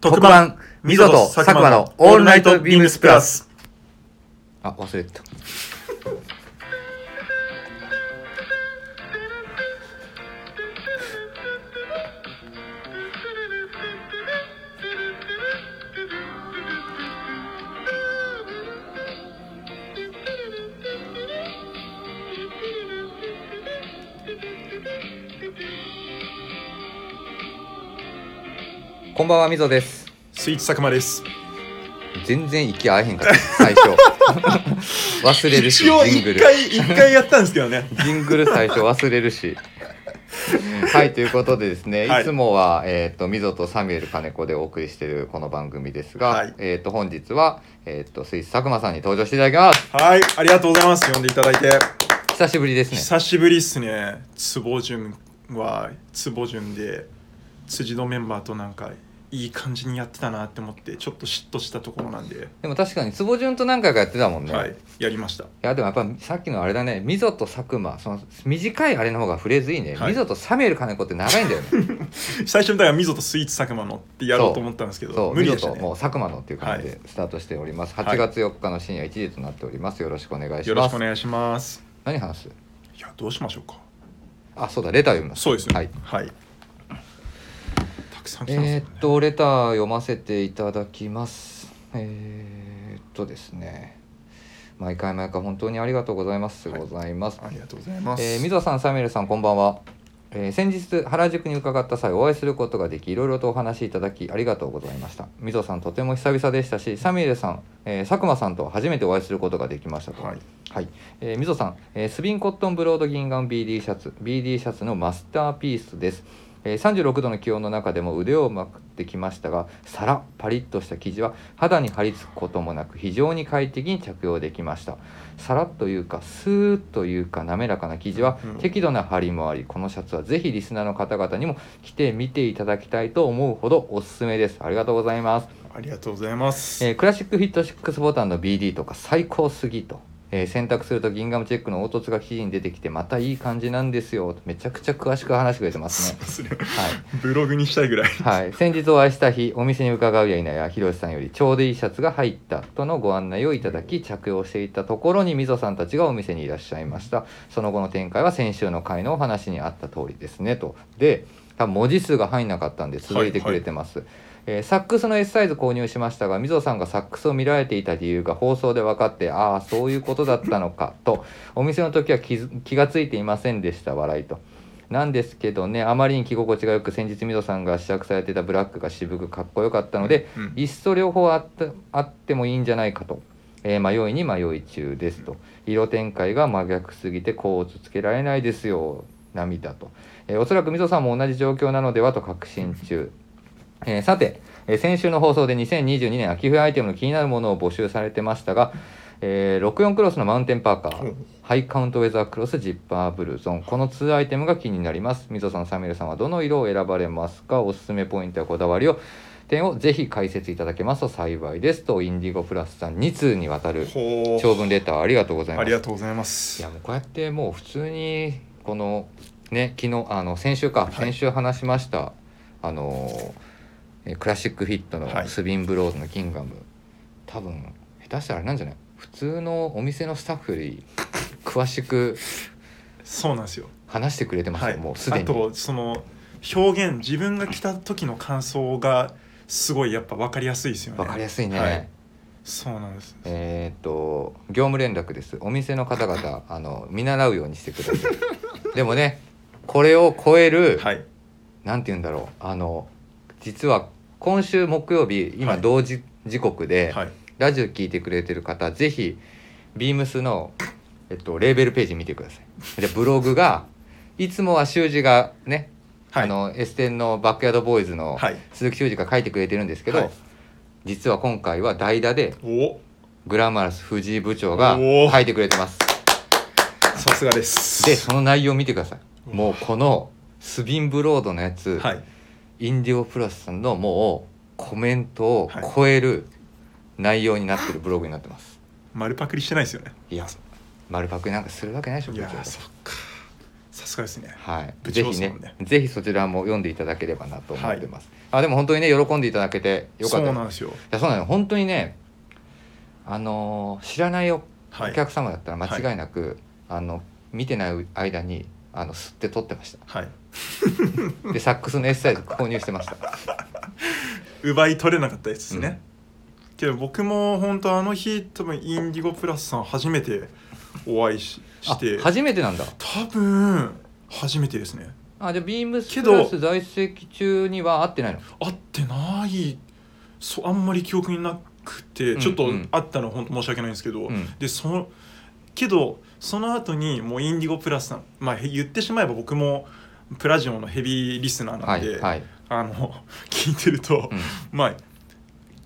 特番、ミゾと佐久間のオールナイトビームスプラス。あ忘れてたんばんはみぞですスイーツ佐久間です。全然息合えへんかった最初 忘れるし一応ジングル一回、一回やったんですけどね。ジングル最初忘れるし。はいということでですね、はいい、つもは、えー、とミゾとサミュエル金子でお送りしているこの番組ですが、はいえー、と本日は、えー、とスイス佐久間さんに登場していただきますはい、ありがとうございます。呼んでいただいて。久しぶりですね久しぶりっすね。坪潤は、坪潤で、辻のメンバーとなんか、いい感じにやってたなって思って、ちょっと嫉妬したところなんで、でも確かに坪潤と何回かやってたもんね、、はいい、やりました。やでもやっぱさっきのあれだね。ミゾと佐久間。その短いあれの方がフレーズいいね、はい。ミゾとサミュエル金子って長いんだよね。最初にだから、ミゾとスイーツ佐久間のってやろうと思ったんですけそど、無理でしたね。ともう佐久間のっていう感じはでスタートしております、はい。8月4日の深夜1時となっております。よろしくお願いします。よろしくお願いします。何話す？いや、どうしましょうか。あそうだレター読みますそうですね。はい。はい。たくさん来てますね。えーっとレター読ませていただきます。えーっとですね。毎回毎回本当にありがとうございます、はいございます。ありがとうございます。えー、みぞさんサミュエルさんこんばんは、えー先日原宿に伺った際お会いすることができいろいろとお話しいただきありがとうございました。みぞさんとても久々でしたしサミュエルさん、えー佐久間さんと初めてお会いすることができましたと。はい。はい、えー、みぞさん、えースビンコットンブロードギンガム BD シャツ BD シャツのマスターピースです、えー、36度の気温の中でも腕をまくってきましたがさらパリッとした生地は肌に張り付くこともなく非常に快適に着用できました。さらっというかスーッというか滑らかな生地はうん。適度な張りもありこのシャツはぜひリスナーの方々にも着てみていただきたいと思うほどおすすめです。ありがとうございます。ありがとうございます。えークラシックフィット6ボタンの BD とか最高すぎと、えー選択するとギンガムチェックの凹凸が記事に出てきてまたいい感じなんですよ。めちゃくちゃ詳しく話してくれてますね。それはい。ブログにしたいぐらい。はい、先日お会いした日お店に伺うや否やひろしさんよりちょうどいいシャツが入ったとのご案内をいただき着用していたところにみぞさんたちがお店にいらっしゃいました。その後の展開は先週の回のお話にあった通りですねとで多分文字数が入んなかったんで続いてくれてます、えーサックスの S サイズ購入しましたがみぞさんがサックスを見られていた理由が放送で分かってああそういうことだったのか とお店の時は気がついていませんでした笑いと。なんですけどねあまりに着心地がよく先日みぞさんが試着されていたブラックが渋くかっこよかったので、うんいっそ両方あったあってもいいんじゃないかと、えー迷いに迷い中ですと。色展開が真逆すぎてコーツつけられないですよ涙と、えーおそらくみぞさんも同じ状況なのではと確信中、えーさて、えー先週の放送で2022年秋冬アイテムの気になるものを募集されてましたが、えー64クロスのマウンテンパーカー、うん。ハイカウントウェザークロスジッパーブルゾン。この2アイテムが気になります。みぞさんサミュエルさんはどの色を選ばれますか？おすすめポイントやこだわりを。点をぜひ解説いただけますと幸いです。とインディゴプラスさん2通にわたるほ長文レターありがとうございます。ありがとうございます。いやもうこうやってもう普通にこのね昨日あの先週か、はい。先週話しました。あのえクラシックフィットのはいスビンブローズのキンガム、多分下手したらあれなんじゃない？普通のお店のスタッフより詳しくそうなんですよ。話してくれてますよ、はい。もうすでにあとその表現自分が来た時の感想がすごいやっぱ分かりやすいですよね。わかりやすいね、はいそうなんです。えーっと業務連絡ですお店の方々あの見習うようにしてください でもねこれを超える、はい。なんて言うんだろうあの実は今週木曜日今はい同時時刻で、はい。ラジオ聞いてくれてる方ぜひビームスの、えっと、レーベルページ見てくださいでブログがいつもは修二がね、はい。あのエステンのバックヤードボーイズのはい。鈴木修二が書いてくれてるんですけど、はい実は今回は代打でおグラマラス藤井部長が書いてくれてますさすがです。でその内容を見てくださいうんもうこのスビンブロードのやつ、はい。インディオプラスさんのもうコメントをはい。超える内容になってるブログになってます、丸パクリしてないですよね。い、や丸パクリなんかするわけないでしょいやそっか。さすがですね。はい、部ぜひねぜひそちらも読んでいただければなと思ってます、あでも本当にね喜んでいただけてよかったです。そうなんですよ。いやそうなの本当にねあのー知らないお客様だったら間違いなく、あの見てない間にあの吸って撮ってましはい。た でサックスの S サイズ購入してました。奪い取れなかったやつですね、けど僕も本当あの日多分インディゴプラスさん初めてお会いしあして。初めてなんだ。多分初めてですね。あじゃあビームスプラス在籍中には会ってないの？会ってない。そうあんまり記憶になくて、うんちょっとうん。会ったの本当申し訳ないんですけど、うん。でそのけどその後にもうインディゴプラスさんまあへ言ってしまえば僕もプラジオのヘビーリスナーなので、はいはい、あの 聞いてると、うん、まあ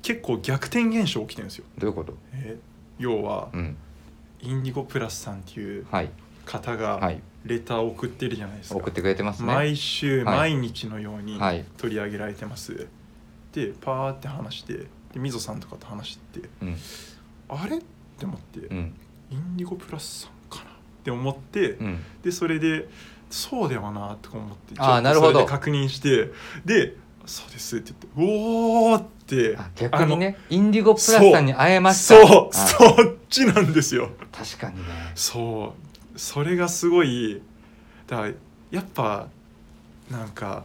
結構逆転現象起きてるんですよ。どういうこと？えー要はうん。インディゴプラスさんっていうはい。方はがい。レターを送ってるじゃないですか、送ってくれてますね。毎週はい。毎日のようにはい。取り上げられてます、でパーって話してでみぞさんとかと話してうん。あれ？って思って、うん。インディゴプラスさんって思って、うん。でそれでそうではなとか思ってあーちょっとなるほど。確認してで「そうです」って言って「おお!」ってあ逆にねインディゴプラスさんに会えました。そうあそっちなんですよ。確かにね。そう。それがすごいだからやっぱなんか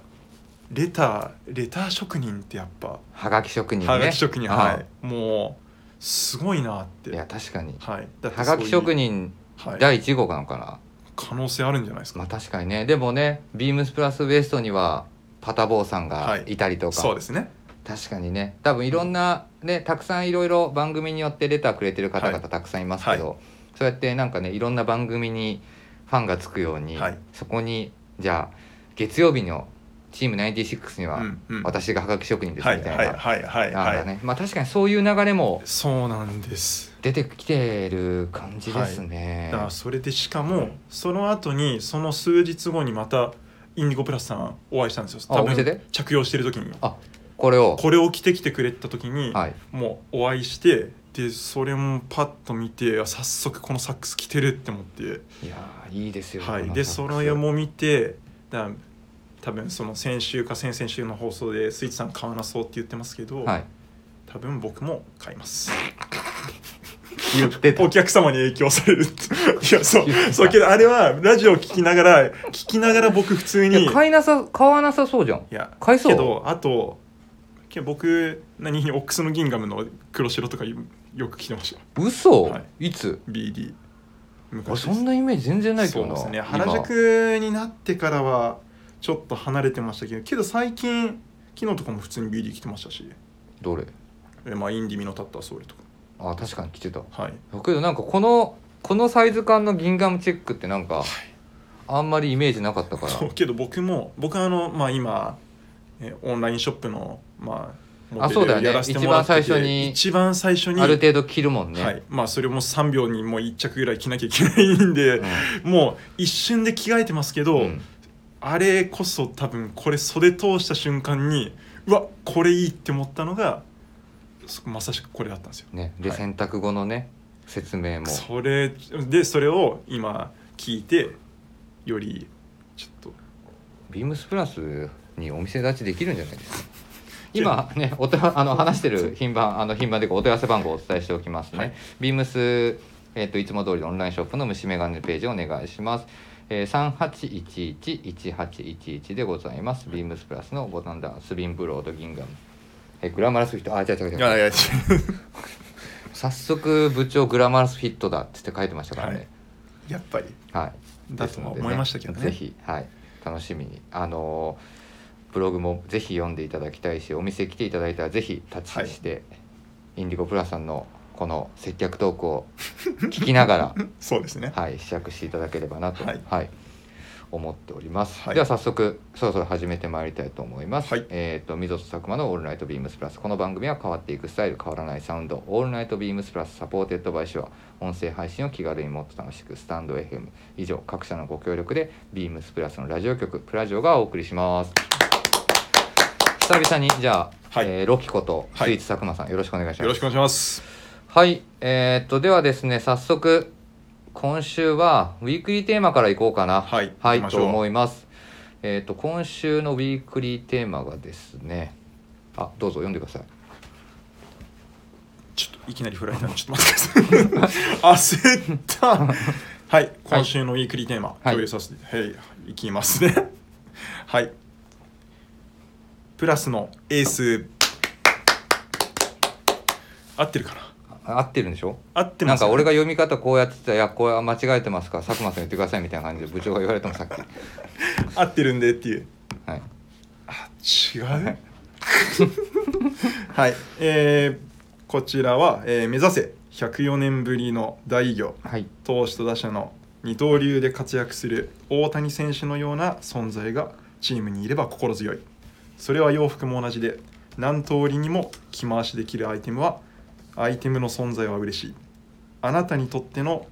レターレター職人ってやっぱはがき職人ね。はがき職人、あはい。もうすごいなって。いや確かに。はい。はがき職人はい、第1号なのかな、可能性あるんじゃないですか、まあ確かにね。でもねビームスプラスウエストにはパタボーさんがい。たりとか、そうですね。確かにね。多分いろんなねたくさんいろいろ番組によってレターくれてる方々はい。たくさんいますけど、そうやってなんかねいろんな番組にファンがつくように、はい。そこにじゃあ月曜日のチーム96には私がはがき職人ですはいみたいな、はいはいはいはいかね。まあ確かにそういう流れもそうなんです出てきてる感じですね。だからそれでしかもその後にその数日後にまたインディゴプラスさんお会いしたんですよ。あお店で？着用してる時に。あこれを。これを着てきてくれた時に、はい。もうお会いしてでそれもパッと見てあ早速このサックス着てるって思って、いやーいいですよ、はい、でそれも見てだ多分その先週か先々週の放送でスイーツさん買わなそうって言ってますけど、はい。多分僕も買います言ってた。お客様に影響されるって。いやそうそうけどあれはラジオ聞きながら聞きながら僕普通に 買いなさ買わなさそうじゃん。いや買いそう？けどあと僕何オックスのギンガムの黒白とかよよく着てました。嘘、、はい。つ？BD 俺昔そんなイメージ全然ないけどなそうですね。今。原宿になってからはちょっと離れてましたけどけど最近昨日とかも普通に BD 着てましたし。どれ？えまあインディミノタッターソーレとかあ確かに着てた。はい。だけどなんかこのこのサイズ感のギンガムチェックってなんかあんまりイメージなかったから。そうけど僕も僕はあのまあ今えオンラインショップのまああそうだよね。一番最初に一番最初にある程度着るもんね、はい。まあそれも3秒にもう1着ぐらい着なきゃいけないんで、もう一瞬で着替えてますけど、うん。あれこそ多分これ袖通した瞬間にうわこれいいって思ったのがそまさしくこれだったんですよ。ね。で、はい。洗濯後のね説明も。それでそれを今聞いてよりちょっと。ビームスプラスにお店立ちできるんじゃないですか。今ねお手あの話してる品番あの品番でお問い合わせ番号をお伝えしておきますね、はい。ビームス、えっといつも通りのオンラインショップの虫眼鏡ページをお願いします。えー、38111811でございます。ビームスプラスのボタンダースビンブロードギンガム。えグラマラスフィット？あ違う違う違う。いやいや早速部長グラマラスフィットだっつって書いてましたからね。やっぱり。はい、だとは思いましたけどね。ぜひ、はい、楽しみに。あのーブログもぜひ読んでいただきたいしお店来ていただいたらぜひタッチして、インディゴプラスさんのこの接客トークを聞きながら そうですね。はい試着していただければなと、ははいい思っております、はい。では早速そろそろ始めてまいりたいと思います、はい。えっ、と溝戸佐久間の「オールナイトビームスプラス」この番組は変わっていくスタイル変わらないサウンド「オールナイトビームスプラス」 supported by Shure音声配信を気軽にもっと楽しくスタンド FM 以上各社のご協力でビームスプラスのラジオ局プラジオがお送りします。久々にじゃあ、はい。えーロキことスはい。イーツ佐久間さんよろしくお願いします。よろしくお願いします。はい、えーっとではですね早速今週はウィークリーテーマからいこうかな。はいはいと思います。えっ、と今週のウィークリーテーマがですね。あどうぞ読んでください。ちょっといきなり振られたのでちょっと待ってください焦った。はい今週のウィークリーテーマ、はい。共有させてはいいきますね。はい。プラスのエース。合ってるかな？あ合ってるんでしょ？合ってますなんか俺が読み方こうやってたら「いやこれは間違えてますか？ら佐久間さん言ってください」みたいな感じで部長が言われてもさっき。合ってるんでっていう。はい。あ違う？はい。えー、こちらは、えー目指せ。104年ぶりの大偉業。はい。投手と打者の二刀流で活躍する大谷選手のような存在がチームにいれば心強い。それは洋服も同じで何通りにも着回しできるアイテムはアイテムの存在は嬉しい。あなたにとっての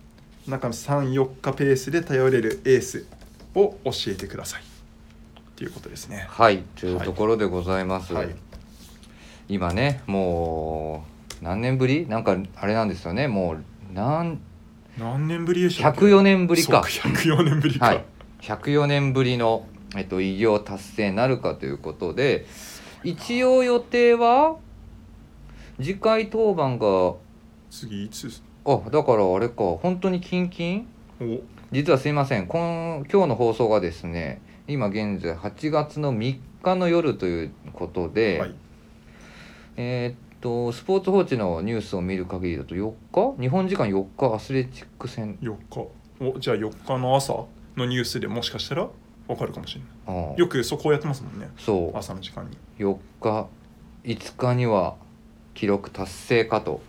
中34日ペースで頼れるエースを教えてください。っていうことですね。はい。というところでございます、はい。今ねもう何年ぶり？なんかあれなんですよね。もう何何年ぶりでしたっけ？104年ぶりか。そう104年ぶりか、はい。104年ぶりの、えっと、偉業達成なるかということで一応予定は次回当番が次いつです？あだからあれか本当にキンキン？お。実はすいません今今日の放送がですね今現在8月の3日の夜ということで、はい。えーっとスポーツ報知のニュースを見る限りだと4日？日本時間4日？アスレチック戦。4日。おじゃあ4日の朝のニュースでもしかしたら分かるかもしれない。よくそこをやってますもんね。そう。朝の時間に。4日5日には記録達成かと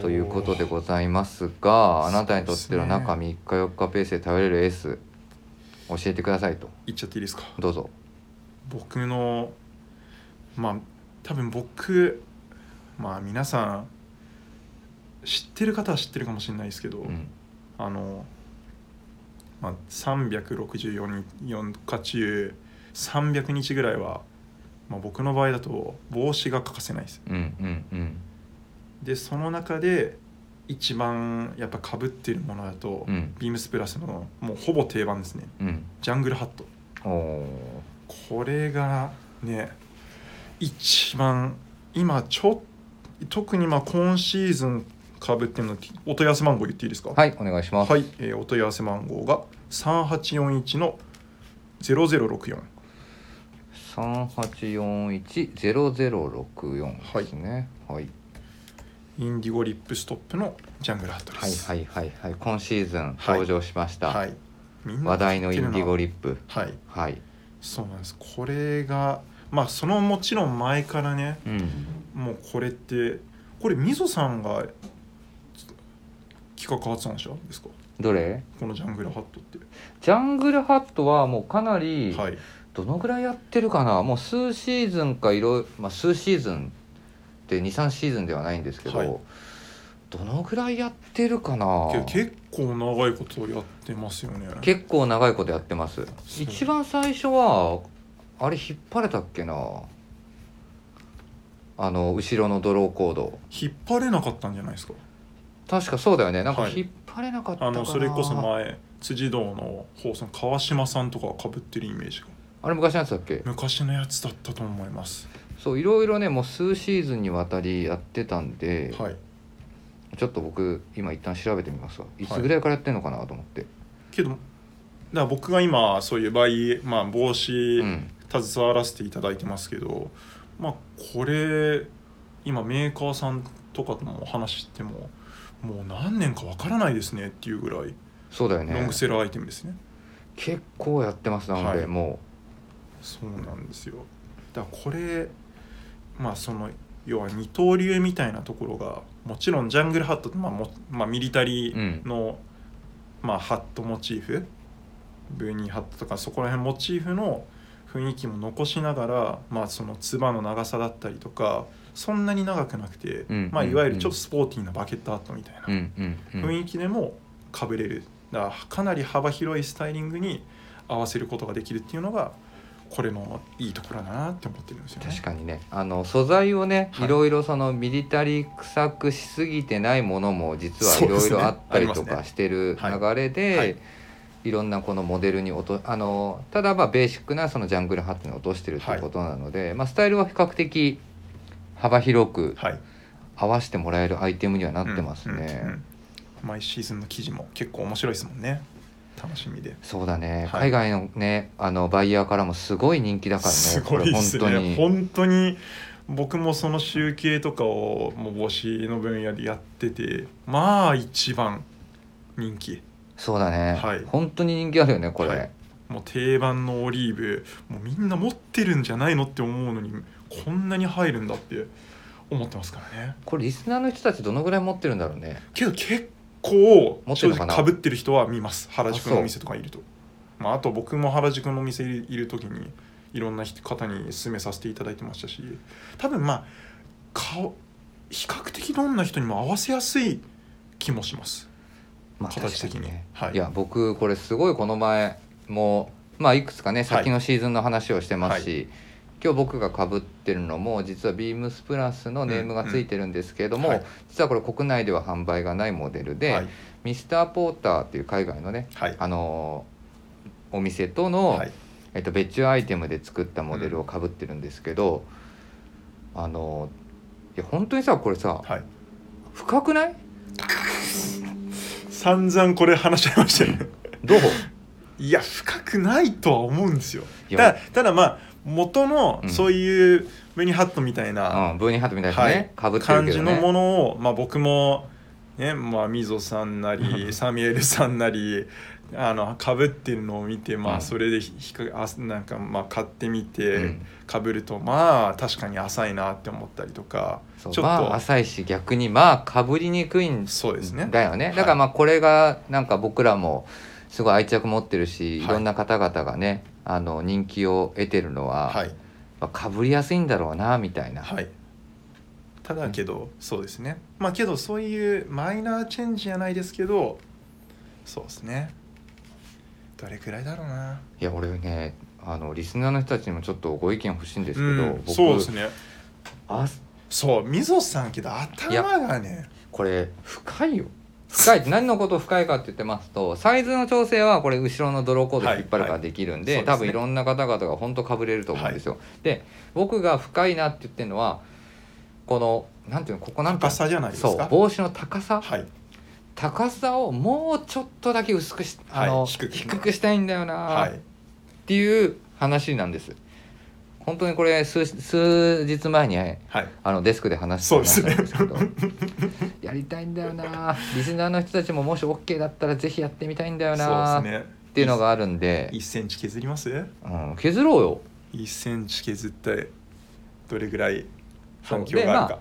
ということでございますがあなたにとっての中3日4日ペースで頼れるエース教えてくださいと。言っちゃっていいですか？どうぞ。僕のまあ多分僕まあ皆さん知ってる方は知ってるかもしれないですけど、うん。あの、まあ、364日中300日ぐらいは、まあ、僕の場合だと帽子が欠かせないです。うんうんうん。でその中で一番やっぱかぶってるものだと、うん。ビームスプラスのもうほぼ定番ですね。うん。ジャングルハット。これがね一番今ちょ特にまあ今シーズンかぶってるのお問い合わせ番号言っていいですか？はいお願いします、はい、えーお問い合わせ番号が3841の0064 38410064ですね。はい、インディゴリップストップのジャングルハットではいすはいはいはい。今シーズンはい。登場しました、はい。みんな話題のインディゴリリップ。はい。はい。そうなんです。これがまあそのもちろん前からねうん。もうこれってこれみぞさんが企画発案者ですか？どれ？このジャングルハットって。ジャングルハットはもうかなり、はいどのぐらいやってるかな？もう数シーズンかいろいろ、まあ、数シーズンって23シーズンではないんですけど、はい。どのぐらいやってるかな？結構長いことやってますよね。結構長いことやってます。一番最初はあれ引っ張れたっけな？あの後ろのドローコード。引っ張れなかったんじゃないですか？確かそうだよね。なんかはい。引っ張れなかったかな、あのそれこそ前辻堂の放送の川島さんとかかぶってるイメージがあれ昔のやつだっけ？昔のやつだったと思います。そういろいろねもう数シーズンにわたりやってたんで、はい。ちょっと僕今一旦調べてみますわ。い。つぐらいからやってんのかなと思って、けどだから僕が今そういうバイ、まあ、帽子うん。携わらせていただいてますけど、まあこれ今メーカーさんとかとも話してももう何年かわからないですねっていうぐらいそうだよね。ロングセラーアイテムですね。結構やってますなので、はい。もそうなんですよ。だからこれまあその要は二刀流みたいなところがもちろんジャングルハットって、まあもまあ、ミリタリーの、まあ、ハットモチーフブーニーハットとかそこら辺モチーフの雰囲気も残しながら、まあ、そのつばの長さだったりとかそんなに長くなくて、うん。まあ、うん。いわゆるちょっとスポーティーなバケットアートみたいなううん。うん。うん。雰囲気でもかぶれる。だからかなり幅広いスタイリングに合わせることができるっていうのがこれのいいところだなって思ってるんですよね。確かにね。あの素材をね、はい。い、ろいろそのミリタリー臭くしすぎてないものも実はいろいろあったりとかしてるはい。流れで、はい。い、ろんなこのモデルに落とあのただまあベーシックなそのジャングルハットに落としてるっていうことなので、まあ、スタイルは比較的幅広くはい。合わせてもらえるアイテムにはなってますね。毎シーズンの記事も結構面白いですもんね楽しみで。そうだね、はい。海外のねあのバイヤーからもすごい人気だからねすごいですね。本当に。僕もその集計とかをもう帽子の分野でやっててまあ一番人気。そうだね、はい。本当に人気あるよねこれ、はい。もう定番のオリーブもうみんな持ってるんじゃないのって思うのにこんなに入るんだって思ってますからね。これリスナーの人たちどのぐらい持ってるんだろうね。けど結構正直かぶってる人は見ます。原宿のお店とかいると。まあ、あと僕も原宿のお店いる時にいろんな人方に勧めさせていただいてましたし。多分まあ顔比較的どんな人にも合わせやすい気もします。まあ形的に。ね。はい。いや僕これすごいこの前もまあいくつかね先のシーズンの話をしてますし、今日僕がかぶってるのも実はビームスプラスのネームがついてるんですけれども、うん。はい。実はこれ国内では販売がないモデルで、はい。ミスターポーターっていう海外のねはい。あのお店との、はい。えっと、別注アイテムで作ったモデルをかぶってるんですけど、あのいや本当にさこれさはい。深くない？散々これ話し合いましたよね。どう？いや深くないとは思うんですよ。いやたただまあ元のうん。そういうベニーハットみたいな、うん、ブーニーハットみたいなはね、い。かぶってる感けどね。じのものを、まあ、僕もねまあ溝さんなり サミュエルさんなりあのかぶってるのを見てまうん。あそれでひひかあなんかまあ買ってみうてん。かぶるとまあ確かに浅いなって思ったりとかちょっとまあ浅いし逆にまあかぶりにくいんそうですね。だよねはいだからまあこれがなんか僕らもすごい愛着持ってるし、はい。い、ろんな方々がねあの人気を得てるのは、はい。まあかぶりやすいんだろうなみたいな、はい。ただけどそうですね。まあけどそういうマイナーチェンジじゃないですけどそうですね。どれくらいだろうな。いや俺ねあのリスナーの人たちにもちょっとご意見欲しいんですけど、うん。僕そうですね。あそう溝さんけど頭がねこれ深いよ深いって何のこと深いかって言ってますとサイズの調整はこれ後ろのドローコードで引っ張るからできるんで,、はい。はい多分いろんな方々が本当かぶれると思うんですよ、で僕が深いなって言ってるのはこのなんていうのここなんていうの？高さじゃないですそうか帽子の高さ、はい。高さをもうちょっとだけ薄くしあの、はい。低低くくしたいんだよな、っはい。ていう話なんです本当にこれ数数日前にはい。あのデスクで話してたんですけどやりたいんだよな。リスナーの人たちももし OK だったらぜひやってみたいんだよな、ね。っていうのがあるんで、1センチ削ります？うん、削ろうよ。1センチ削ってどれぐらい反響があるか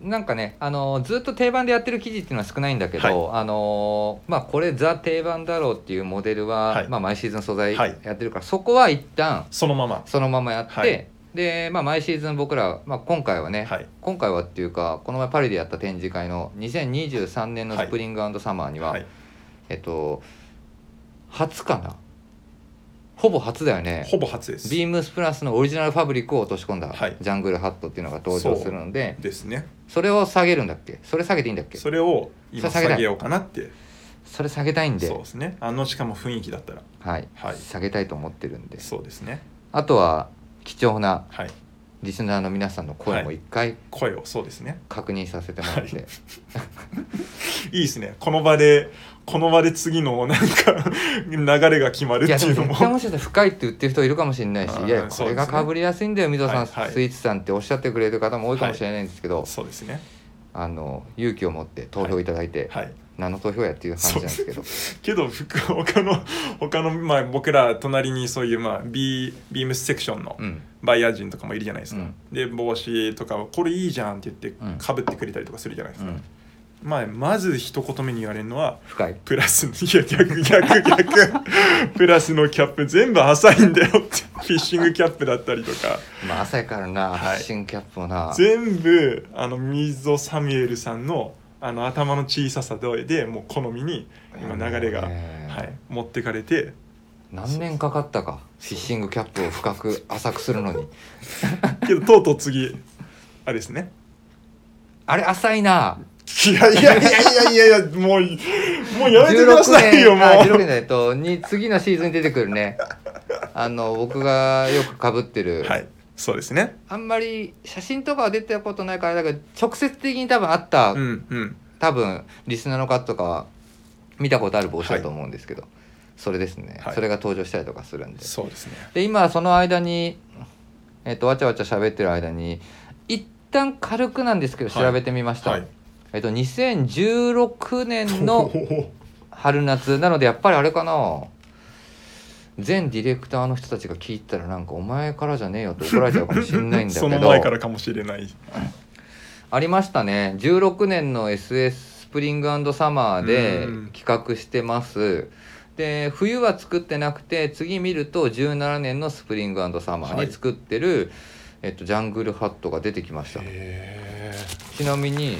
なんかねあのずっと定番でやってる記事っていうのは少ないんだけど、はあのまあこれザ定番だろうっていうモデルは、はい。まあ、毎シーズン素材はい。やってるから、そこは一旦そのまま。そのままやって、はい。で、まあ、毎シーズン僕ら、まあ、今回はね、はい。今回はっていうかこの前パリでやった展示会の2023年のスプリングサマーには、はい。えっと初かなほぼ初だよね。ほぼ初です。ビームスプラスのオリジナルファブリックを落とし込んだ、はい。ジャングルハットっていうのが登場するのでですね。それを下げるんだっけ？それ下げていいんだっけ？そそれを今下げようかなって。れ下げたいんで。そうですね。あのしかも雰囲気だったら。はい、はい。下げたいと思ってるんで。そうですね。あとは貴重なはい。リスナーの皆さんの声も一回声をそうですね。確認させてもらって、はい。いいですね。この場でこの場で次のなんか流れが決まるっていうのも。も絶対もしかしたら深いって言ってる人いるかもしれないしいやこれがかぶりやすいんだよ溝さん、はいはい。スイーツさんっておっしゃってくれる方も多いかもしれないんですけど、そうですね。あの勇気を持って投票いただいて、はい。何の投票やっていう話なんですけど。けどふ他の他のまあ僕ら隣にそういうまあ B ビームスセクションのうん。バイヤー人とかもいるじゃないですか、うん。で帽子とかをこれいいじゃんって言ってうん。かぶってくれたりとかするじゃないですか、うんまあまず一言目に言われるのは深い。プラスのいや逆逆逆。プラスのキャップ全部浅いんだよって。フィッシングキャップだったりとか。まあ朝やからな、はい。フィッシングキャップもな。全部あの溝サミュエルさんのあの頭の小ささででもう好みに今流れが、ね。はい、持ってかれて。何年かかったかフィッシングキャップを深く浅くするのに。けどとうとう次あれですね。あれ浅いないやいやいやいやいやいやもうもうやめてくだ16さいよも年あ16う。年だとに次のシーズンに出てくるね。あの僕がよくかぶってる、はいそうですね。あんまり写真とかは出たことないからだから直接的に多分あった、うんうん。多分リスナーの方とかは見たことある帽子だと思うんですけど、それですね、はい。それが登場したりとかするんで。そうですね。で今その間に、えっとわちゃわちゃ喋ってる間に一旦軽くなんですけどはい。調べてみました、はいえっと2016年の春夏。なのでやっぱりあれかな。全ディレクターの人たちが聞いたらなんかお前からじゃねえよって怒られちゃうかもしれないんだけそのど前からかもしれない。ありましたね。16年の SS スプリングサマーでうん。企画してます。で冬は作ってなくて次見ると17年のスプリングサマーに作ってる、えっと、ジャングルハットが出てきました。へちなみに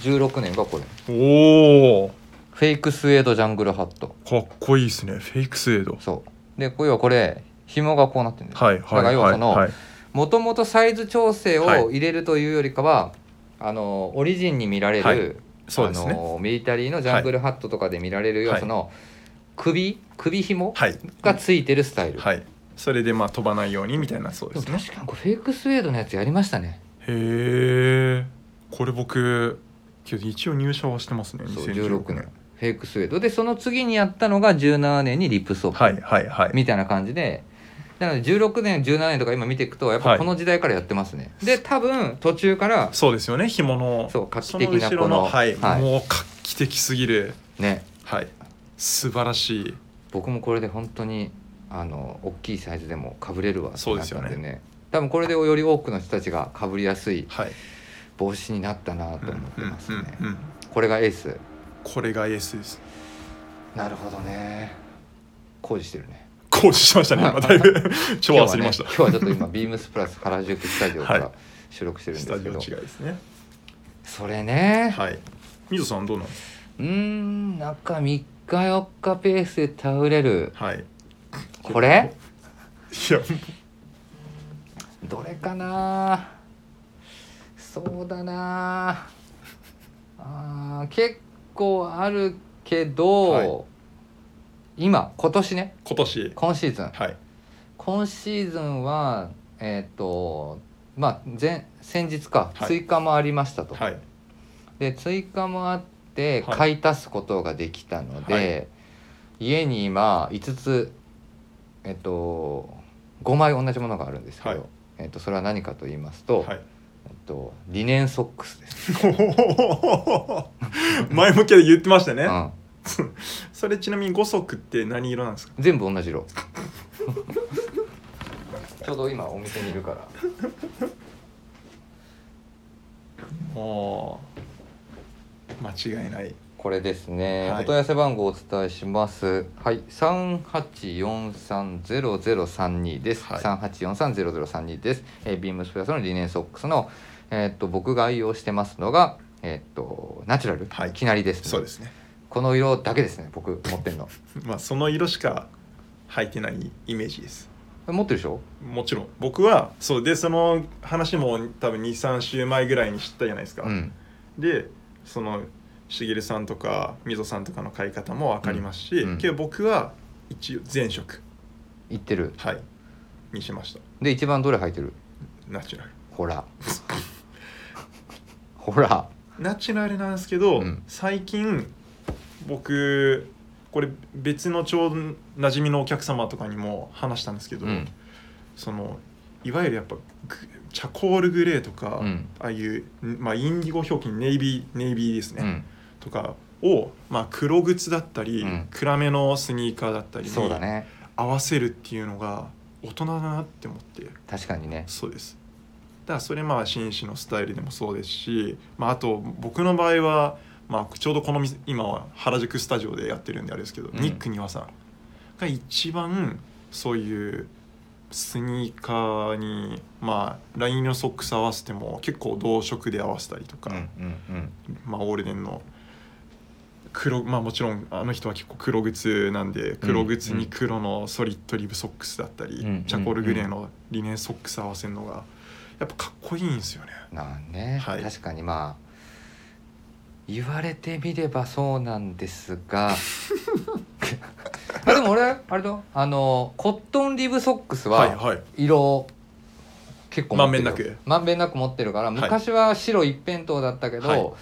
16年がこれ。ーおおフェイクスウェードジャングルハット。かっこいいですね。フェイクスウェード。そう。でこれはこれ紐がこうなってるんですだからはいはい要はそのはい。はいもともとサイズ調整はい。を入れるというよりかは、あのオリジンに見られる、はい。そうですね。あのミリタリーのジャングルハットとかで見られるような、はいその首首紐はい。がついてるスタイル、はい。それでまあ飛ばないようにみたいなそうですね。確かにこれフェイクスウェードのやつやりましたね。へえこれ僕けど一応入社はしてますねそう2016 16年。フェイクスウェードでその次にやったのが17年にリップスオフ、はいはいはい。みたいな感じで。なので16年17年とか今見ていくとやっぱこの時代からやってますね、で多分途中からそうですよね紐のそう画期的なそののはい、はい。もう画期的すぎる。ね。はい。素晴らしい。僕もこれで本当にあの大きいサイズでもかぶれるわってなっそうですよね。たんでね多分これでより多くの人たちがかぶりやすいはい帽子になったなと思ってますね、うんうんうんこれがエースこれがエース。ですなるほどね。工事してるね。工事しましたね。今だいぶ。超焦りました、今日は,、ね、今日はちょっと今ビームスプラス原宿スタジオかはい。ら収録してるんスタですけど、ジオ違いですね。それね、はい。みぞさんどうなんうーん中3日4日ペースで倒れる。かはい。これ？いや。どれかな？そうだな。あー結構あるけど、はい。今今年ね。今年。今シーズン。はい。今シーズンはえっ、とまあ前先日か、はい。追加もありましたと、はい。で追加もあってはい。買い足すことができたので、はい。家に今5つえっと5枚同じものがあるんですけど、はい。えっと、それは何かと言いますと、と、リネンソックスです、前向きで言ってましたね、うん、それちなみに5足って何色なんですか？全部同じ色。ちょうど今お店にいるから。ああ間違いない。これですね、はい。お問い合わせ番号をお伝えします。はい。38430032です、はい。38430032です、えー、ビームスプラスのリネンソックスのえーっと僕が愛用してますのがえーっとナチュラル、はい。きなりですね。そうですね。この色だけですね僕持ってんの。まあその色しか履いてないイメージです。持ってるでしょ？もちろん。僕はそうでその話も多分23週前ぐらいに知ったじゃないですか、うん。でそのしげるさんとかみぞさんとかの買い方も分かりますし、うん。うん。けど僕は一応全色。言ってる。はい。にしました。で一番どれ履いてる？ナチュラル。ほら ほら。ナチュラルなんですけど、うん。最近僕これ別のちょうど馴染みのお客様とかにも話したんですけど、うん。そのいわゆるやっぱグチャコールグレーとか、うん。ああいう、まあ、インディゴ表記ネイビーネイビーですね、うん。とかを、まあ、黒靴だったり、うん。暗めのスニーカーだったりにそうだね。合わせるっていうのが大人だなって思って。確かにね。そうですだからそれまあ紳士のスタイルでもそうですし、まあ、あと僕の場合は、まあ、ちょうどこの店今は原宿スタジオでやってるんであれですけど、うん。ニック庭さんが一番そういうスニーカーにまあラインのソックス合わせても結構同色で合わせたりとか、まあ、オールデンの黒まあもちろんあの人は結構黒靴なんで黒靴に黒のソリッドリブソックスだったり、うん。チャコールグレーのリネンソックス合わせるのがやっぱかっこいいんですよね。なんね、はい。確かにまあ言われてみればそうなんですが。あでも俺あれだあのコットンリブソックスは色結構まんべんなく。まんべんなく持ってるから昔は白一辺倒だったけど、はい。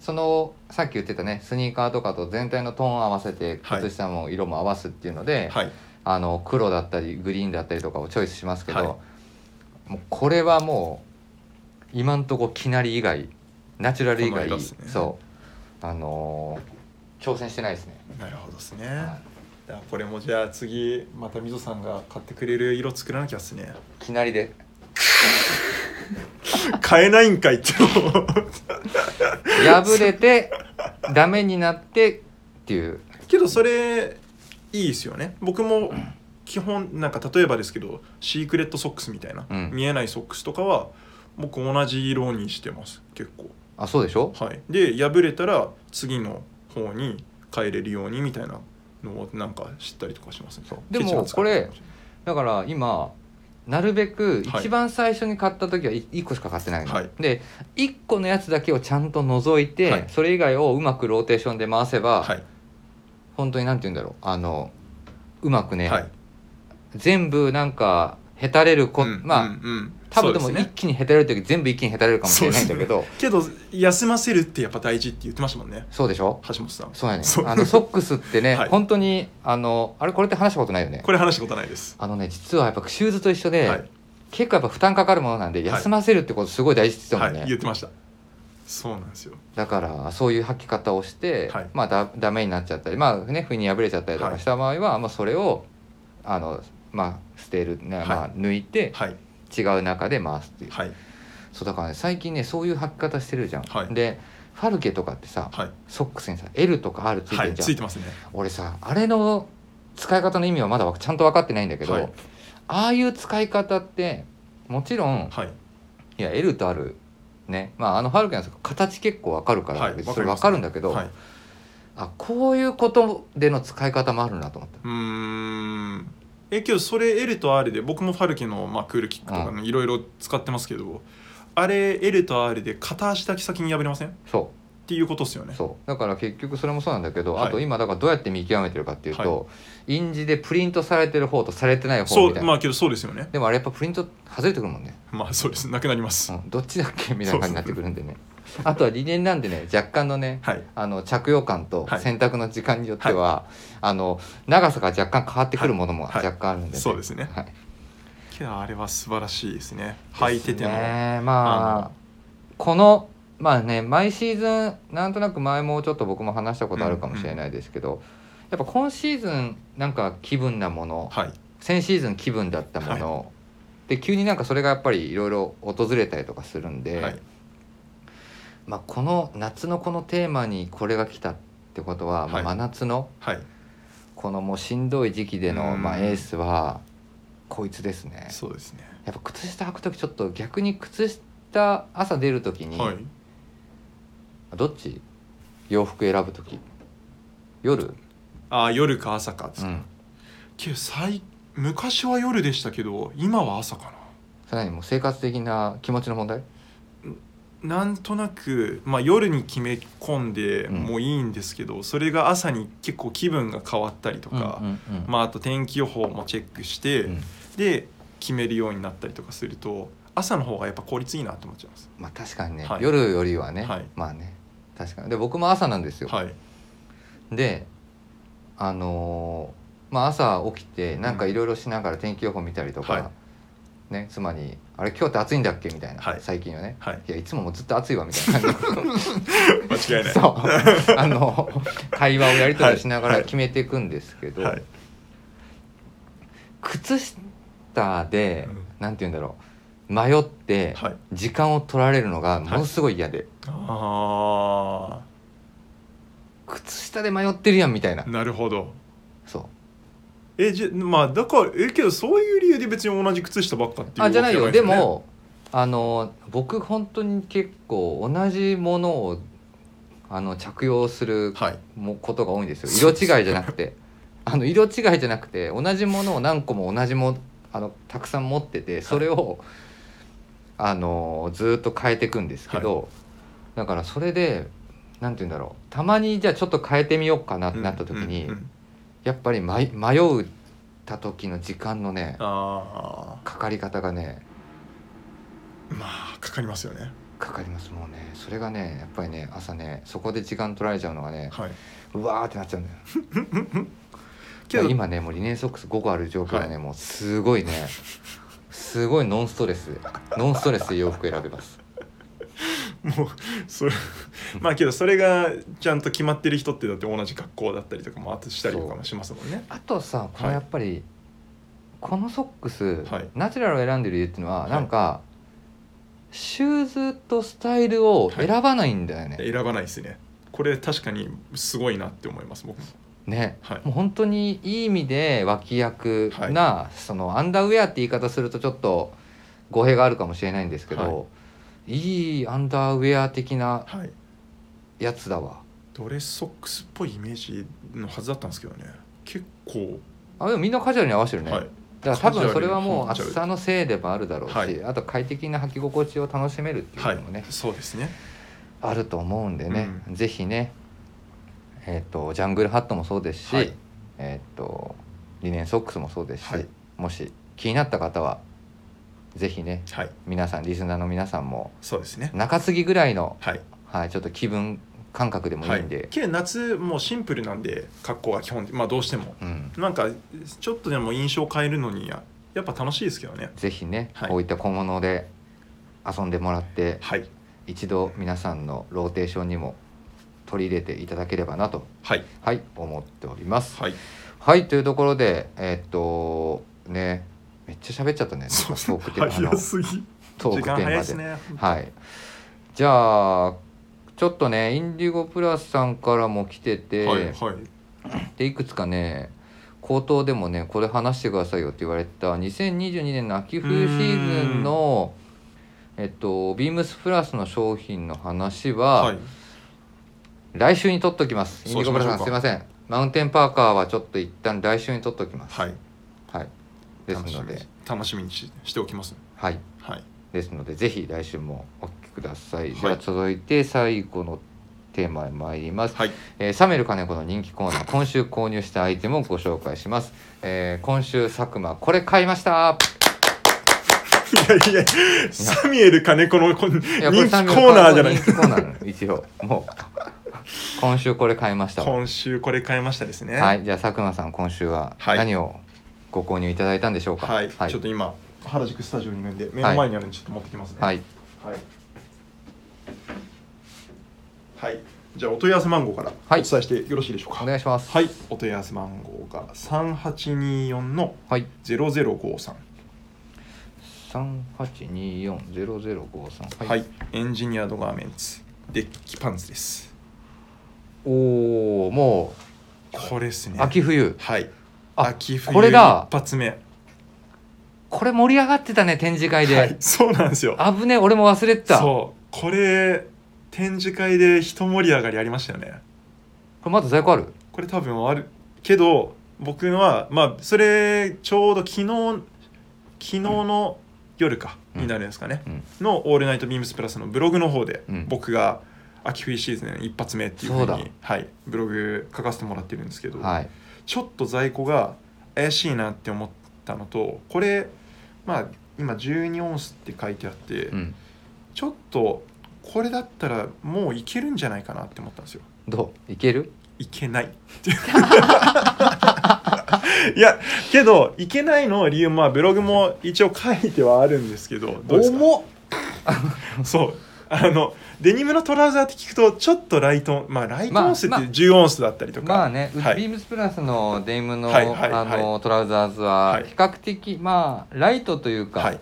そのさっき言ってたねスニーカーとかと全体のトーン合わせてはい。靴下も色も合わすっていうので、はい。あの黒だったりグリーンだったりとかをチョイスしますけど、はいもうこれはもう今んとこきなり以外ナチュラル以外、ね。そうあのー挑戦してないですね、なるほどですね、はい。これもじゃあ次またみぞさんが買ってくれる色作らなきゃっすね。きなりで。買えないんかいって 破れてダメになってっていう。けどそれいいですよね。僕も基本なんか例えばですけどシークレットソックスみたいな、うん。見えないソックスとかは僕同じ色にしてます結構。あそうでしょ？はい。で破れたら次の方に変えれるようにみたいなのをなんか知ったりとかしますね。でもケチな使い方これだから今なるべくはい。一番最初に買った時は1個しか買ってないの、はい。で1個のやつだけをちゃんと除いて、はい。それ以外をうまくローテーションで回せば、はい。本当になんて言うんだろう。あのうまくね、はい全部なんかへたれるこ、うんまあ、うんうん。多分でも一気にへたれる時全部一気にへたれるかもしれないんだけど。けど休ませるってやっぱ大事って言ってましたもんね。そうでしょ？橋本さん。そうやねあのソックスってね、はい。本当にあのあれこれって話したことないよね。これ話したことないです。あのね実はやっぱシューズと一緒で、はい。結構やっぱ負担かかるものなんでい。休ませるってことすごい大事って言ってはいたもんね、言ってました。そうなんですよ。だからそういう履き方をして、はい。まあだダメになっちゃったりまあね不意に破れちゃったりとかした場合は、まあ、それをあのまあ捨てる、まあ、抜いてはい。違う中で回すっていう、はい。そうだからね最近ねそういう履き方してるじゃん、はい。でファルケとかってさはい。ソックスにさ L とか R ついはいてんじゃん、ついてますね。俺さあれの使い方の意味はまだちゃんと分かってないんだけど、はい。ああいう使い方ってもちろんはい。いや L と R ね。まああのファルケの形結構分かるから、はい別にそれ分わかるんだけど、はい。あこういうことでの使い方もあるなと思った。うーんえけどそれ L と R で僕もファルケの、まあ、クールキックとかのいろいろ使ってますけど、あれ L と R で片足だけ先に破れません？っそていうことですよね。うそう。だから結局それもそうなんだけど、はい。あと今だからどうやって見極めてるかっていうと、印字でプリントされてる方とされてない方みたいな、そうまあけどそうですよね。でもあれやっぱプリント外れてくるもんね、まあそうです。なくなります、うん、どっちだっけみたいな感じになってくるんでねあとは理念なんでね若干のねはい。あの着用感とはい。洗濯の時間によっては、あの長さが若干変わってくるものもはい。若干あるんで、そうですね。はい、けどあれは素晴らしいですね。履いてても、ねまあこのまあね毎シーズンなんとなく前もちょっと僕も話したことあるかもしれないですけど、やっぱ今シーズンなんか気分なものはい。先シーズン気分だったもの、で急になんかそれがやっぱりいろいろ訪れたりとかするんで、はいまあ、この夏のこのテーマにこれが来たってことは、まあはい真夏のはい。このもうしんどい時期での、うん。まあ、エースはこいつですね。そうですね。やっぱ靴下履く時ちょっと逆に靴下朝出る時に、はい。どっち洋服選ぶ時？夜？あー夜か朝かっつって、うん。けど最昔は夜でしたけど今は朝かな。それ何？もう生活的な気持ちの問題？なんとなく、まあ、夜に決め込んでうん。もいいんですけど、それが朝に結構気分が変わったりとか、うんうんうんまあ、あと天気予報もチェックして、うん。で決めるようになったりとかすると朝の方がやっぱ効率いいなって思っちゃいます。まあ確かにね、はい。夜よりはね、はい。まあね確かに。で僕も朝なんですよ、はい、であのーまあ朝起きてなんかいろいろしながら天気予報見たりとか、はいね妻に「あれ今日って暑いんだっけ?」みたいな、はい。最近はね。はい、「いやいつももうずっと暑いわ」みたいな感じ。間違いない。そう。あの会話をやり取りしながら決めていくんですけど、はい、靴下で、うん。なんて言うんだろう迷ってはい、時間を取られるのがものすごい嫌で、あ靴下で迷ってるやんみたいな。あなるほど。そうえじゃまあだからえけどそういう理由で別に同じ靴下ばっかっていうあじゃないよ。でもあの僕本当に結構同じものをあの着用するはい。もことが多いんですよ。色違いじゃなくて。あの色違いじゃなくて同じものを何個も同じもあのたくさん持っててそれを、あのずーっと変えていくんですけど、だからそれでなんて言うんだろう。たまにじゃあちょっと変えてみようかなってなった時に、うんうんうんやっぱり迷迷うた時の時間のねあかかり方がねあまあかかりますよね。かかりますもうね。それがねやっぱりね朝ねそこで時間取られちゃうのがねはい。うわーってなっちゃうんだよ。けど今ねもうリネンソックス5個ある状況でね、はい。もうすごいねすごいノンストレスノンストレスで洋服選べます。もうそれまあけどそれがちゃんと決まってる人ってだって同じ格好だったりとかもあとしたりとかもしますもんね。あとさこのはいやっぱり、このソックス、はい。ナチュラルを選んでる理由っていうのは、はい。なんかシューズとスタイルを選ばないんだよね、選ばないですね。これ確かにすごいなって思います僕も。ね。はい。もう本当にいい意味で脇役な、そのアンダーウェアって言い方するとちょっと語弊があるかもしれないんですけど、い、いアンダーウェア的なはいやつだわ。ドレスソックスっぽいイメージのはずだったんですけどね。結構あでもみんなカジュアルに合わせてるね、はい。だから多分それはもうカジュアルに暑さのせいでもあるだろうし、はい。あと快適な履き心地を楽しめるっていうはいのもね、そうですね。あると思うんでね、うぜひねえっ、とジャングルハットもそうですし、はい。えっ、とリネンソックスもそうですし、はい。もし気になった方はぜひねはい。皆さんリスナーの皆さんもそうですね。中継ぎぐらいの、はい。はい、ちょっと気分感覚でもいいんで、けど夏もうシンプルなんで格好が基本。まあどうしても。うん、なんかちょっとでも印象変えるのにややっぱ楽しいですけどね。ぜひね、はい。こういった小物で遊んでもらってはい。一度皆さんのローテーションにも取り入れていただければなとはい。はい思っております。はい。はいというところでえーっとねめっちゃ喋っちゃったね。そう。トークテーマあの。早すぎ。トー時間クテーマで。早いですねはい。じゃあちょっとねインディゴプラスさんからも来てて、はいはい。でいくつかね口頭でもねこれ話してくださいよって言われた2022年の秋冬シーズンのえっとビームスプラスの商品の話は、はい。来週に取っときます。インディゴプラスさんすいません。マウンテンパーカーはちょっと一旦来週に取っときます。はい。はい。ですので。楽しみにししておきます。はい。はい。ですのでぜひ来週もおください、はい。では続いて最後のテーマへ参ります、はい。えーサメル金子の人気コーナー今週購入したアイテムをご紹介します、えー今週佐久間これ買いました。いやいやサミュエル金子の人気コーナーじゃない。人気コーナー一応もう今週これ買いました。わ今週これ買いましたですね。はい。じゃあ佐久間さん今週ははい。何をご購入いただいたんでしょうか？はい、はい。ちょっと今原宿スタジオにいるんで目の前にあるんでちょっと持ってきますね。はい。はい、はい、じゃあお問い合わせ番号からおはい。伝えしてよろしいでしょうか？お願いします。はい。お問い合わせ番号が3824のはい。005338240053はい、エンジニアードガーメンツデッキパンツです。おおもこれですね。う秋冬。はい。あ秋冬これだ一発目。これ盛り上がってたね展示会で、はい。そうなんですよ。あぶね俺も忘れてた。こそうこれ展示会で一盛り上がりありましたよね。れまだ在庫ある？これ多分あるけど僕はまあそれちょうど昨日昨日の夜かうん。になるんですかね、うん。の「オールナイトビームスプラス」のブログの方で、うん。僕が秋冬シーズン一発目っていうふそうに、はい、ブログ書かせてもらってるんですけど、はい。ちょっと在庫が怪しいなって思ったのとこれまあ今12オンスって書いてあって、うんちょっとこれだったらもういけるんじゃないかなって思ったんですよ。どう？いける？いけない。いやけどいけないの理由まあブログも一応書いてはあるんですけどどうですか？重っ。そう。あのデニムのトラウザーって聞くとちょっとライトまあライトオンスってまあ10オンスだったりとか、まあね、はい。ビームスプラスのデニムの,、はいはい。あのトラウザーズははい。比較的、まあライトというか、はい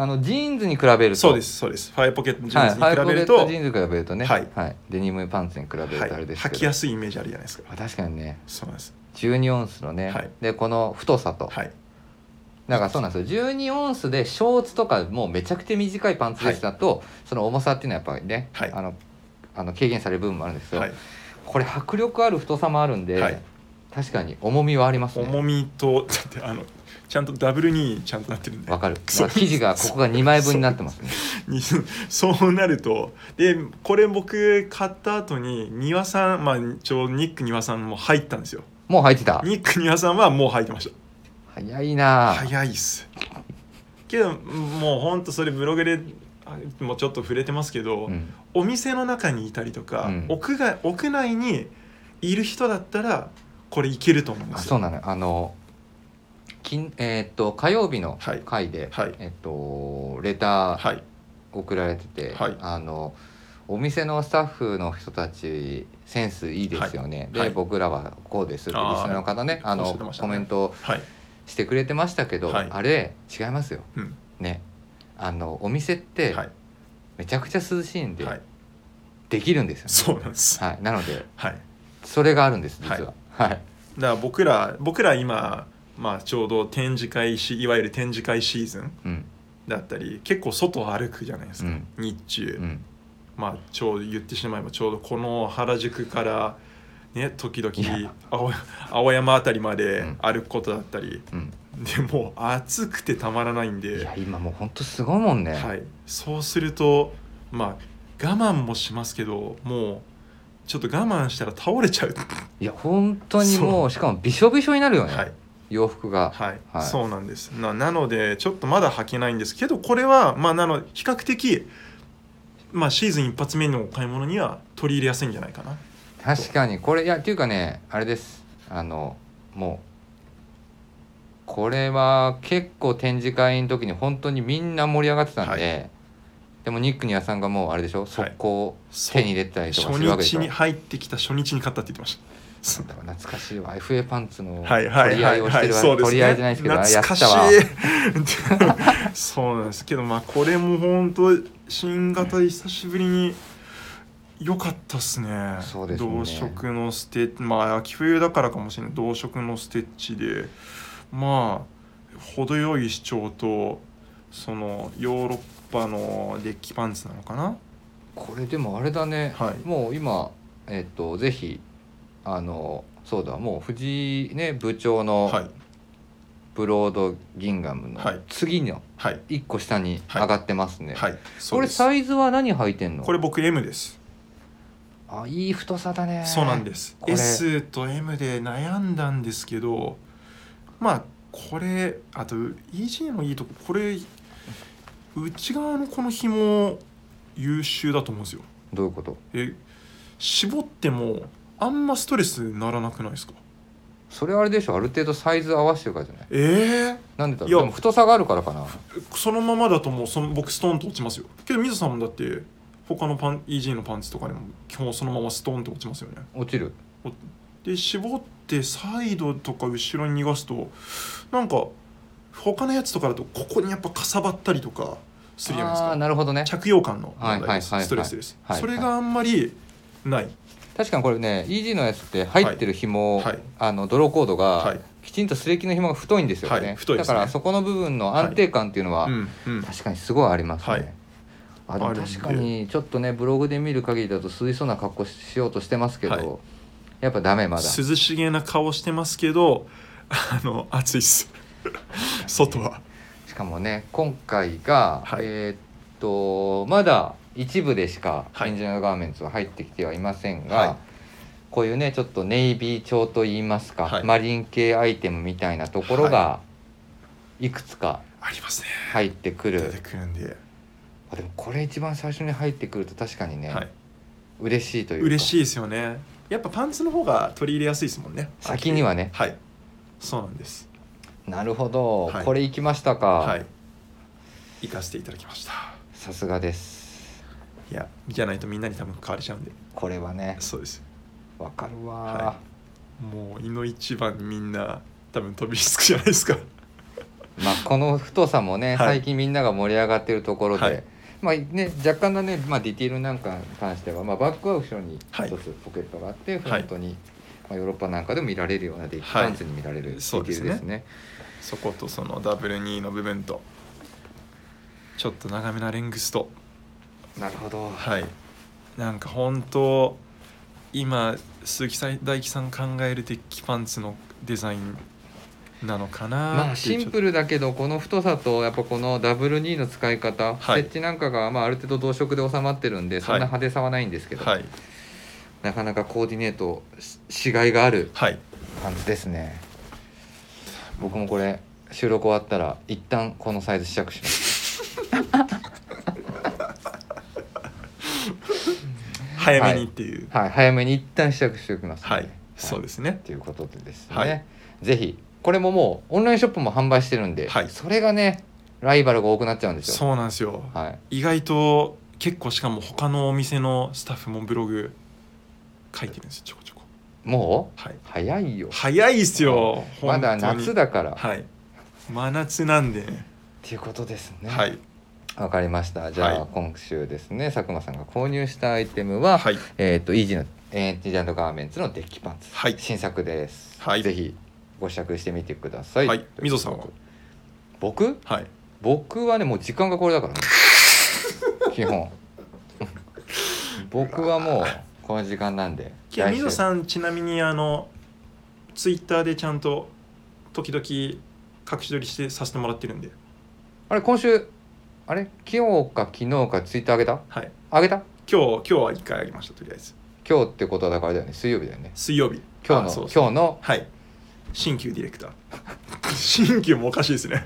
あのジーンズに比べると。そうですそうです。ファイアポケットジーはい、ンズにハイポケッ比べると、トジーンズに比べるとね、はい。デニムパンツに比べるとはいあれですけど、履きやすいイメージあるじゃないですかまあ確かにね。そうなんです。12オンスのね、はい。でこの太さと、はい。だからそうなんですよ。12オンスでショーツとかもうめちゃくちゃ短いパンツですだと、その重さっていうのはやっぱりね、はい。あのあの軽減される部分もあるんですけど、はい。これ迫力ある太さもあるんで、はい。確かに重みはありますね。重みとだってあのちゃんとダブルにちゃんとなってるんで。わかる。まあ生地がここが2枚分になってますね。にそうなるとでこれ僕買った後に庭さんまあちょうどニック庭さんも入ったんですよ。もう入ってた？ニック庭さんはもう入ってました。早いな。あ早いっす。けどもうほんとそれブログであもうちょっと触れてますけど、うん。お店の中にいたりとか、うん。屋外屋内にいる人だったらこれいけると思うんですよ。あそうなのよ。あの金えーっと火曜日のはい。回で、はい。えっとレターはい。送られてて、はい。あのお店のスタッフの人たちセンスいいですよね、で、はい。僕らはこうですってリスナーの方ねあのね。コメントはい。してくれてましたけど、はい。あれ違いますよ。うん。ね。あのお店ってはい。めちゃくちゃ涼しいんで、はい。できるんですよね。そうなんです。はい、なのではい。それがあるんです実は。はい、だから僕ら僕ら今まあちょうど展示会しいわゆる展示会シーズンうん。だったり結構外を歩くじゃないですか、うん。日中、うん。まあちょうど言ってしまえばちょうどこの原宿からね時々青青山あたりまでうん。歩くことだったり、うん。でもう暑くてたまらないんいでや今もうほんとすごいもんね、はい、そうするとまあ我慢もしますけどもうちょっと我慢したら倒れちゃう。いや本当にもう。しかもびしょびしょになるよね、はい洋服が、はい、はい。そうなんです。ななのでちょっとまだ履けないんですけどこれはまあなの比較的まあシーズン一発目のお買い物には取り入れやすいんじゃないかな。確かに。これいやっていうかねあれです。あのもうこれは結構展示会の時に本当にみんな盛り上がってたんで、はでもニックニアさんがもうあれでしょ？速攻手に入れてたりとか初するわけでしょ？日に入ってきた初日に買ったって言ってました懐かしいわ。FA パンツのはいはい取り合いをしはいはいてるわそうですね。取り合いじゃないですけどや懐かしい。そうなんですけどまあこれも本当新型久しぶりに良かったっすね。そうですね。同色のステッチ。まあ秋冬だからかもしれない。同色のステッチで。まあ程よい主張とそのヨーロッパのデッキパンツなのかな。これでもあれだね、はい。もう今えっとぜひあのそうだもう藤井ね部長のはい。ブロードギンガムのはい。次のはい。1個下に上がってますね、はい。そこれうです。サイズは何履いてんの？これ僕 M です。あいい太さだね。そうなんです。これ。S と M で悩んだんですけどまあこれあと EG のいいとここれ内側のこの紐優秀だと思うんですよ。どういうこと？え絞ってもあんまストレスならなくないですか？それあれでしょある程度サイズ合わせてるからじゃない？えなんでだろいうやでも太さがあるからかな。ー、そのままだともうその僕ストーンと落ちますよ。けど水さんもだって他のパン EG のパンツとかでも基本そのままストーンと落ちますよね。落ちる。で絞ってサイドとか後ろに逃がすとなんか他のやつとかだとここにやっぱかさばったりとかするじゃないですああーかなるほどね。着用感の問題です、はいはいはいはいストレスです、はいそれがあんまりない確かにこれね EG のやつって入ってる紐、はい。あのドローコードがはい。きちんとスレッキの紐が太いんですよね,、はい。太いですね。だからそこの部分の安定感っていうのは、確かにすごいありますね、はい。あ確かにちょっとねブログで見る限りだと涼しそうな格好しようとしてますけど、はい。やっぱダメまだ。涼しげな顔してますけど あの暑いっす。外は。しかもね今回が、はい。えーっとまだ一部でしかはい。エンジニアガーメンツは入ってきてはいませんが、はい。こういうねちょっとネイビー調といいますか、はい。マリン系アイテムみたいなところがい。くつかありますね。入ってくる、出てくるんで、あでもこれ一番最初に入ってくると確かにね、はい、嬉しいというか。嬉しいですよね。やっぱパンツの方が取り入れやすいですもんね。先にはね。はい。そうなんです。なるほど、はい。これ行きましたか、はい。行かせていただきました。さすがですいやじゃないとみんなに多分買われちゃうんで。これはねそうです。わかるわ、はもう胃の一番にみんな多分飛びつくじゃないですか。まあこの太さもね、はい。最近みんなが盛り上がってるところで、はい。まあね若干のね、まあ、ディティールなんかに関しては、まあ、バックは後ろにはい。一つポケットがあって、フロントに、まあ、ヨーロッパなんかでも見られるようなデッキパンツに見られるディティそうですね。ールですね。そことそのダブル2の部分とちょっと長めなレングスとなるほど。はい。なんか本当今鈴木大樹さん考えるデッキパンツのデザインなのかなまあシンプルだけどこの太さとやっぱこのダブルニーの使い方、はい。設置なんかがまあある程度同色で収まってるんでそんな派手さはないんですけど、はい。なかなかコーディネートししがいがあるはい。感じですね。僕もこれ収録終わったら一旦このサイズ試着します 早めにっていう。はい。早めに一旦試着しておきます、ね、はい、そうですね。ということでですね、はい。ぜひこれももうオンラインショップも販売してるんで、はい。それがねライバルが多くなっちゃうんですよ。そうなんですよ。はい。意外と結構しかも他のお店のスタッフもブログ書いてるんですよちょこちょこ。もう？はい。早いよ。早いっすよ。まだ夏だから、っはい。真夏なんでね。ていうことですね。はいわかりました。じゃあ、はい今週ですね佐久間さんが購入したアイテムは、はい。えっ、とイージーのエンティジャンドガーメンツのデッキパンツ、はい。新作です、はい。ぜひご試着してみてください。はい。みぞさんは？僕？はい。僕はねもう時間がこれだからね。基本。僕はもうこの時間なんで。いやみぞんさんちなみにあのツイッターでちゃんと時々隠し撮りしてさせてもらってるんで。あれ今週あれ？今日か昨日かツイッター上げた？はい。上げた？今日今日は1回あげましたとりあえず。今日ってことはだからあれだよね。水曜日だよね。水曜日。今日のあそうそう。今日の？はい。新旧ディレクター。新旧もおかしいですね。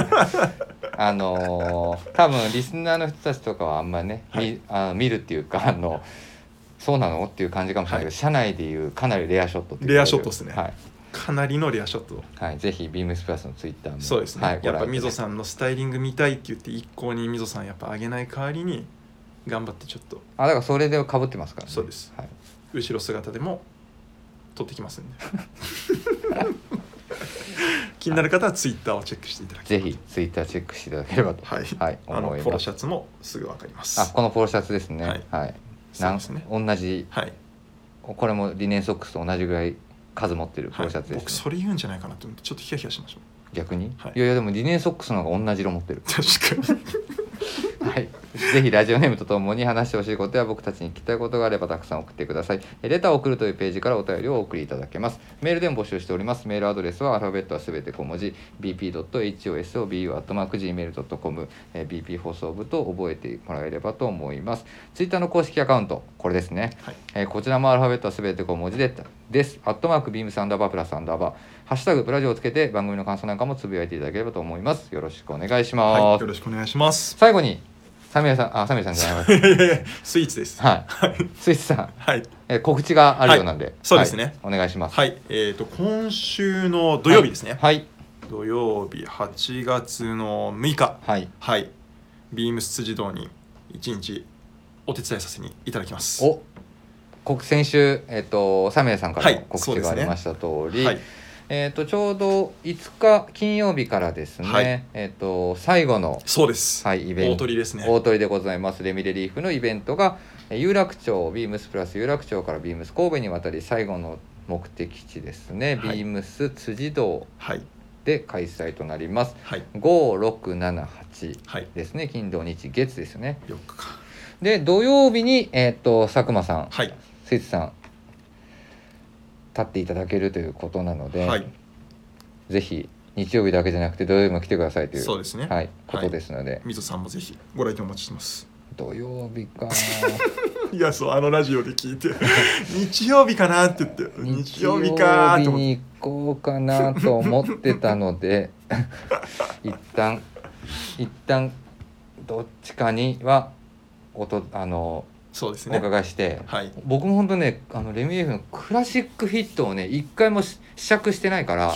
あのー多分リスナーの人たちとかはあんまりね、はい。みあの見るっていうかあのそうなの？っていう感じかもしれないけど、はい。社内でいうかなりレアショットっていうレアショットっすね。はい、かなりのレアショットを。はい、ぜひビームスプラスのツイッターも。そうですね、はい、やっぱみぞんさんのスタイリング見たいって言って一向にみぞさんやっぱ上げない代わりに頑張ってちょっと。あだからそれでかぶってますからね。そうです。はい、後ろ姿でも撮ってきますんで。気になる方はツイッターをチェックしていただきぜひツイッターチェックしていただければと。はい、はい、あのポロシャツもすぐ分かります。あこのポロシャツですね。はい。はい、そうですね。同じ。はい。これもリネンソックスと同じぐらい数持ってるポロシャツはい、僕です、ねそれ言うんじゃないかなと思ってちょっとヒヤヒヤしましょ逆に、はい。い、やいやでもリネンソックスの方が同じ色持ってる。う 確かにはい、ぜひラジオネームとともに話してほしいことや僕たちに聞きたいことがあればたくさん送ってください。えレターを送るというページからお便りをお送りいただけます。メールでも募集しております。メールアドレスはアルファベットはすべて小文字 bp.hosobu.gmail.com、えー bp 放送部と覚えてもらえればと思います。ツイッターの公式アカウント、これですね。はいえーこちらもアルファベットはすべて小文字でです。アットマークビームサンダーバープラスアンダーバー、ハッシュタグプラジオをつけて番組の感想なんかもつぶやいていただければと思います。よろしくお願いします。はいよろしくお願いします。最後にサミヤさんあサミヤさんじゃないわ。いやいやいやスイーツです。はい。スイスさん、はい。えー告知があるようなんで、そうですね。はい。お願いします。はい。えっ、と今週の土曜日ですね、はい。土曜日8月の6日。はい。はい。ビームス辻堂に一日お手伝いさせにいただきます。お。告先週えっ、とサミヤさんから告知がありました通り、はいえっ、とちょうど5日金曜日からですね、はい。えっ、と最後のそうです、はいイベン大ト鳥ですね。大鳥でございます。レミレリーフのイベントがえー有楽町ビームスプラス有楽町からビームス神戸に渡り最後の目的地ですね、はい。ビームス辻堂はい。で開催となります。はい。5678はいですね。金土日月ですよね。4日か。で土曜日にえーっと佐久間さんはい。スイーツさん立っていただけるということなので、はい。ぜひ日曜日だけじゃなくて土曜日も来てくださいというそうですね。はい、ことですので、みぞさんもぜひご来店お待ちしてます。土曜日か。いやそうあのラジオで聞いて。日曜日かなって言って。日曜日かーって思っ行こうかなと思ってたので 一旦一旦どっちかにはおとあのおそうですね。伺いして、はい。僕も本当ねあのレミエフのクラシックフィットをね一回もし試着してないから。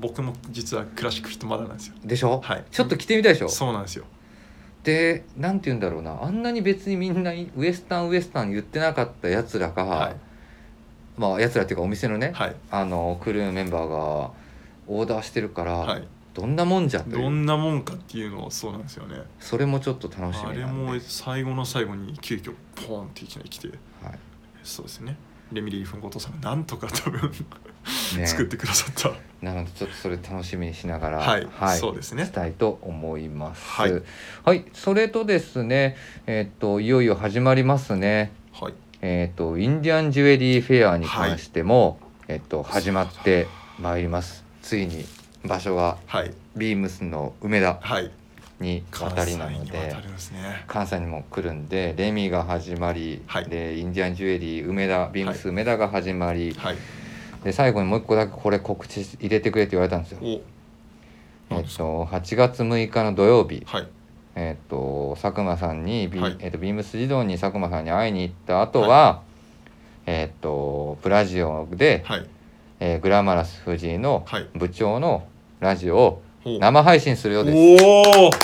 僕も実はクラシックフィットまだなんですよ。でしょ、はい。ちょっと着てみたいでしょ？そうなんですよ。でなんて言うんだろうな。あんなに別にみんなウエスタンウエスタン言ってなかったやつらが、はい。まあやつらっていうかお店のね、はい。あのクルーメンバーがオーダーしてるから、はいどんなもんじゃという。どんなもんかっていうのをそうなんですよね。それもちょっと楽しあれみなんで、も最後の最後に急遽ポーンっていきなり来て。はい、そうですね。レミリーフン後藤さんがなんとか多分ね。作ってくださった。なのでちょっとそれ楽しみにしながらはい。そうですね。したいと思います。はい、はい。それとですねえっといよいよ始まりますね。はい。えっとインディアンジュエリーフェアに関しても、えっと始まってまいります。ついに場所がはい。ビームスの梅田はい。に関渡り西なので関西にも来るんでレミが始まり、はい。でインディアンジュエリー梅田ビームス梅田が始まり、はい。で最後にもう一個だけこれ告知入れてくれって言われたんですよ。お。えっと8月6日の土曜日、はい。えっと佐久間さんにビ,、はい。えっとビームス児童に佐久間さんに会いに行った後は、えっとプラジオで、はい。えーグラマラス藤井のはい。部長のラジオをお生配信するようです。おおはい。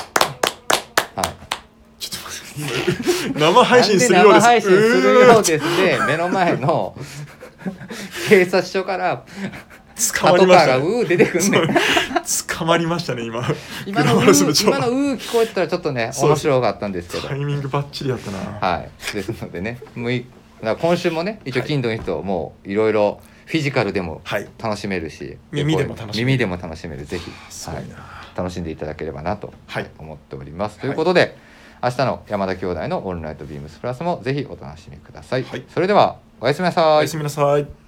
ちょっと待って今生配信するようです。生配信するようですで目の前の 警察署から捕まりましたね。うー出てくんねん。捕まりましたね今。今のうー今のうー聞こえてたらちょっとね面白かったんですけど。タイミングバッチリやったな。はい。ですのでねむい今週もね一応はい。金土の人もいろいろフィジカルでもはい。楽しめるし。耳でも楽しめる。耳でも楽しめる。ぜひ、はい。楽しんでいただければなとはい。思っております、はい。ということで明日の山田兄弟の「オールナイトビームスプラス」もぜひお楽しみください。それではおやすみなさい。おやすみなさい